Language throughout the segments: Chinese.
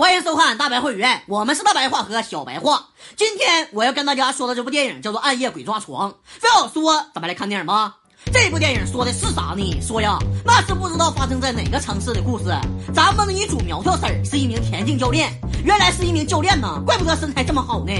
欢迎收看大白会员，我们是大白话和小白话。今天我要跟大家说的这部电影叫做《暗夜鬼抓床》。非要说，咱们来看电影吧。这部电影说的是啥呢？说呀，那是不知道发生在哪个城市的故事。咱们的女主苗条婶是一名田径教练，原来是一名教练呢，怪不得身材这么好呢。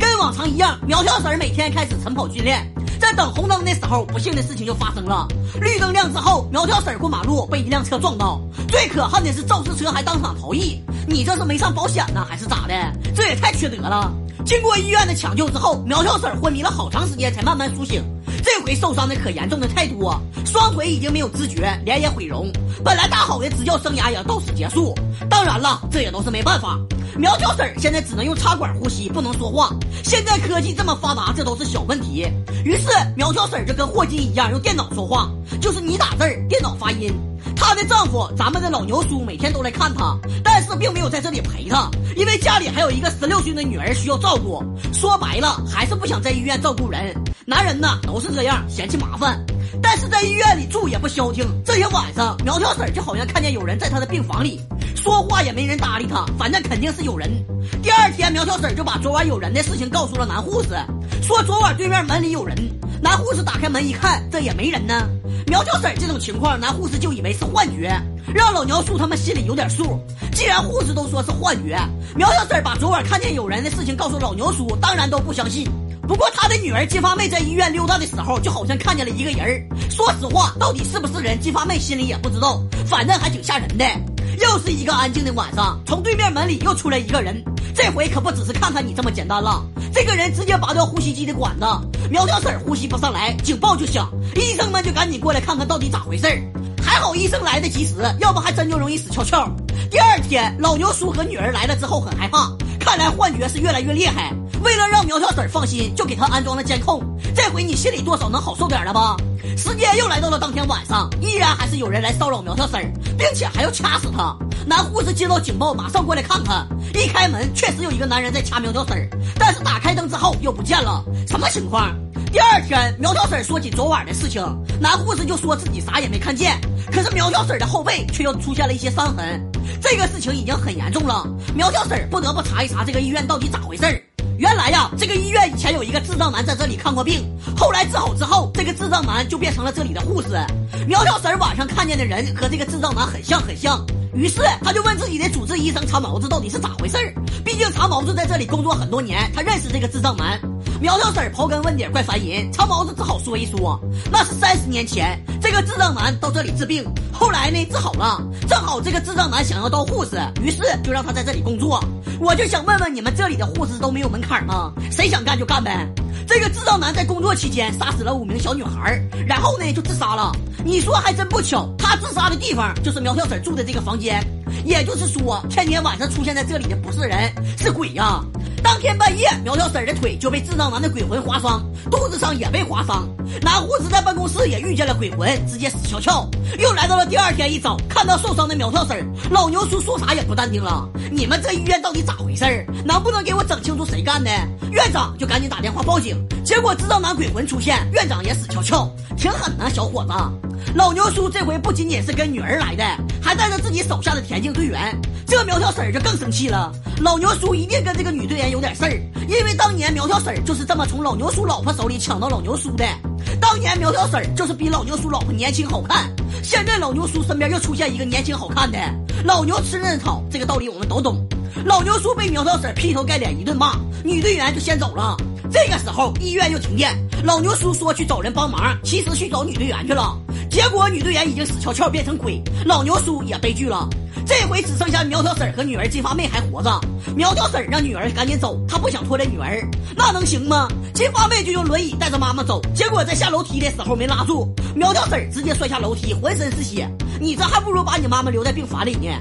跟往常一样，苗条婶每天开始晨跑训练。在等红灯的时候，不幸的事情就发生了。绿灯亮之后，苗条婶过马路被一辆车撞到。最可恨的是，肇事车还当场逃逸。你这是没上保险呢，还是咋的？这也太缺德了！经过医院的抢救之后，苗条婶昏迷了好长时间才慢慢苏醒。这回受伤的可严重的太多，双腿已经没有知觉，脸也毁容。本来大好的执教生涯也到此结束。当然了，这也都是没办法。苗条婶现在只能用插管呼吸，不能说话。现在科技这么发达，这都是小问题。于是苗条婶就跟霍金一样，用电脑说话，就是你打字，电脑发音。她的丈夫，咱们的老牛叔，每天都来看她，但是并没有在这里陪她，因为家里还有一个十六岁的女儿需要照顾。说白了，还是不想在医院照顾人。男人呢，都是这样，嫌弃麻烦。但是在医院里住也不消停。这天晚上，苗条婶就好像看见有人在她的病房里，说话也没人搭理她，反正肯定是有人。第二天，苗条婶就把昨晚有人的事情告诉了男护士，说昨晚对面门里有人。男护士打开门一看，这也没人呢。苗条婶这种情况，男护士就以为是幻觉，让老牛叔他们心里有点数。既然护士都说是幻觉，苗条婶把昨晚看见有人的事情告诉老牛叔，当然都不相信。不过他的女儿金发妹在医院溜达的时候，就好像看见了一个人说实话，到底是不是人，金发妹心里也不知道，反正还挺吓人的。又是一个安静的晚上，从对面门里又出来一个人，这回可不只是看看你这么简单了。这个人直接拔掉呼吸机的管子，苗条婶呼吸不上来，警报就响，医生们就赶紧过来看看到底咋回事儿还好医生来的及时，要不还真就容易死翘翘。第二天，老牛叔和女儿来了之后很害怕，看来幻觉是越来越厉害。为了让苗条婶放心，就给她安装了监控。这回你心里多少能好受点了吧？时间又来到了当天晚上，依然还是有人来骚扰苗条婶并且还要掐死她。男护士接到警报，马上过来看看。一开门，确实有一个男人在掐苗条婶儿但是打开灯之后又不见了，什么情况？第二天，苗条婶儿说起昨晚的事情，男护士就说自己啥也没看见。可是苗条婶儿的后背却又出现了一些伤痕，这个事情已经很严重了。苗条婶儿不得不查一查这个医院到底咋回事儿。原来呀，这个医前有一个智障男在这里看过病，后来治好之后，这个智障男就变成了这里的护士。苗条婶晚上看见的人和这个智障男很像很像，于是他就问自己的主治医生长毛子到底是咋回事。毕竟长毛子在这里工作很多年，他认识这个智障男。苗条婶刨根问底怪烦人，长毛子只好说一说，那是三十年前这个智障男到这里治病，后来呢治好了，正好这个智障男想要当护士，于是就让他在这里工作。我就想问问你们这里的护士都没有门槛吗？谁想干就干呗。这个智障男在工作期间杀死了五名小女孩，然后呢就自杀了。你说还真不巧，他自杀的地方就是苗条婶住的这个房间。也就是说，天天晚上出现在这里的不是人，是鬼呀。当天半夜，苗条婶的腿就被智障男的鬼魂划伤，肚子上也被划伤。男护士在办公室也遇见了鬼魂，直接死翘翘。又来到了第二天一早，看到受伤的苗条婶，老牛叔说啥也不淡定了。你们这医院到底咋回事儿能不能给我整干的？院长就赶紧打电话报警，结果知道男鬼魂出现，院长也死翘翘，挺狠呐，小伙子。老牛叔这回不仅仅是跟女儿来的，还带着自己手下的田径队员。这苗条婶儿就更生气了，老牛叔一定跟这个女队员有点事儿，因为当年苗条婶儿就是这么从老牛叔老婆手里抢到老牛叔的。当年苗条婶儿就是比老牛叔老婆年轻好看，现在老牛叔身边又出现一个年轻好看的，老牛吃嫩草，这个道理我们都懂。老牛叔被苗条婶劈头盖脸一顿骂，女队员就先走了。这个时候医院又停电，老牛叔说去找人帮忙，其实去找女队员去了，结果女队员已经死翘翘变成鬼，老牛叔也悲剧了。这回只剩下苗条婶和女儿金发妹还活着。苗条婶让女儿赶紧走，她不想拖累女儿，那能行吗？金发妹就用轮椅带着妈妈走，结果在下楼梯的时候没拉住，苗条婶直接摔下楼梯，浑身是血。你这还不如把你妈妈留在病房里呢。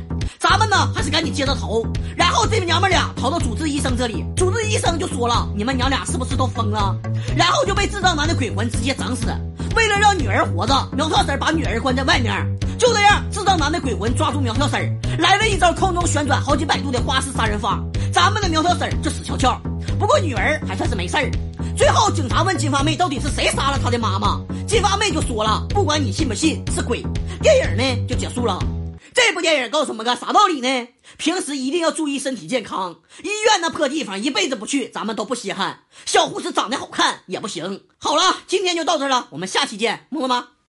咱们呢还是赶紧接着逃。然后这娘们俩逃到主治医生这里，主治医生就说了：“你们娘俩是不是都疯了？”然后就被智障男的鬼魂直接整死。为了让女儿活着，苗条婶把女儿关在外面。就这样，智障男的鬼魂抓住苗条婶来了一招空中旋转好几百度的花式杀人法，咱们的苗条婶就死翘翘。不过女儿还算是没事儿。最后警察问金发妹到底是谁杀了她的妈妈，金发妹就说了：“不管你信不信，是鬼。”电影呢就结束了。这部电影告诉我们个啥道理呢？平时一定要注意身体健康，医院那破地方一辈子不去，咱们都不稀罕。小护士长得好看也不行。好了，今天就到这了，我们下期见，么么哒。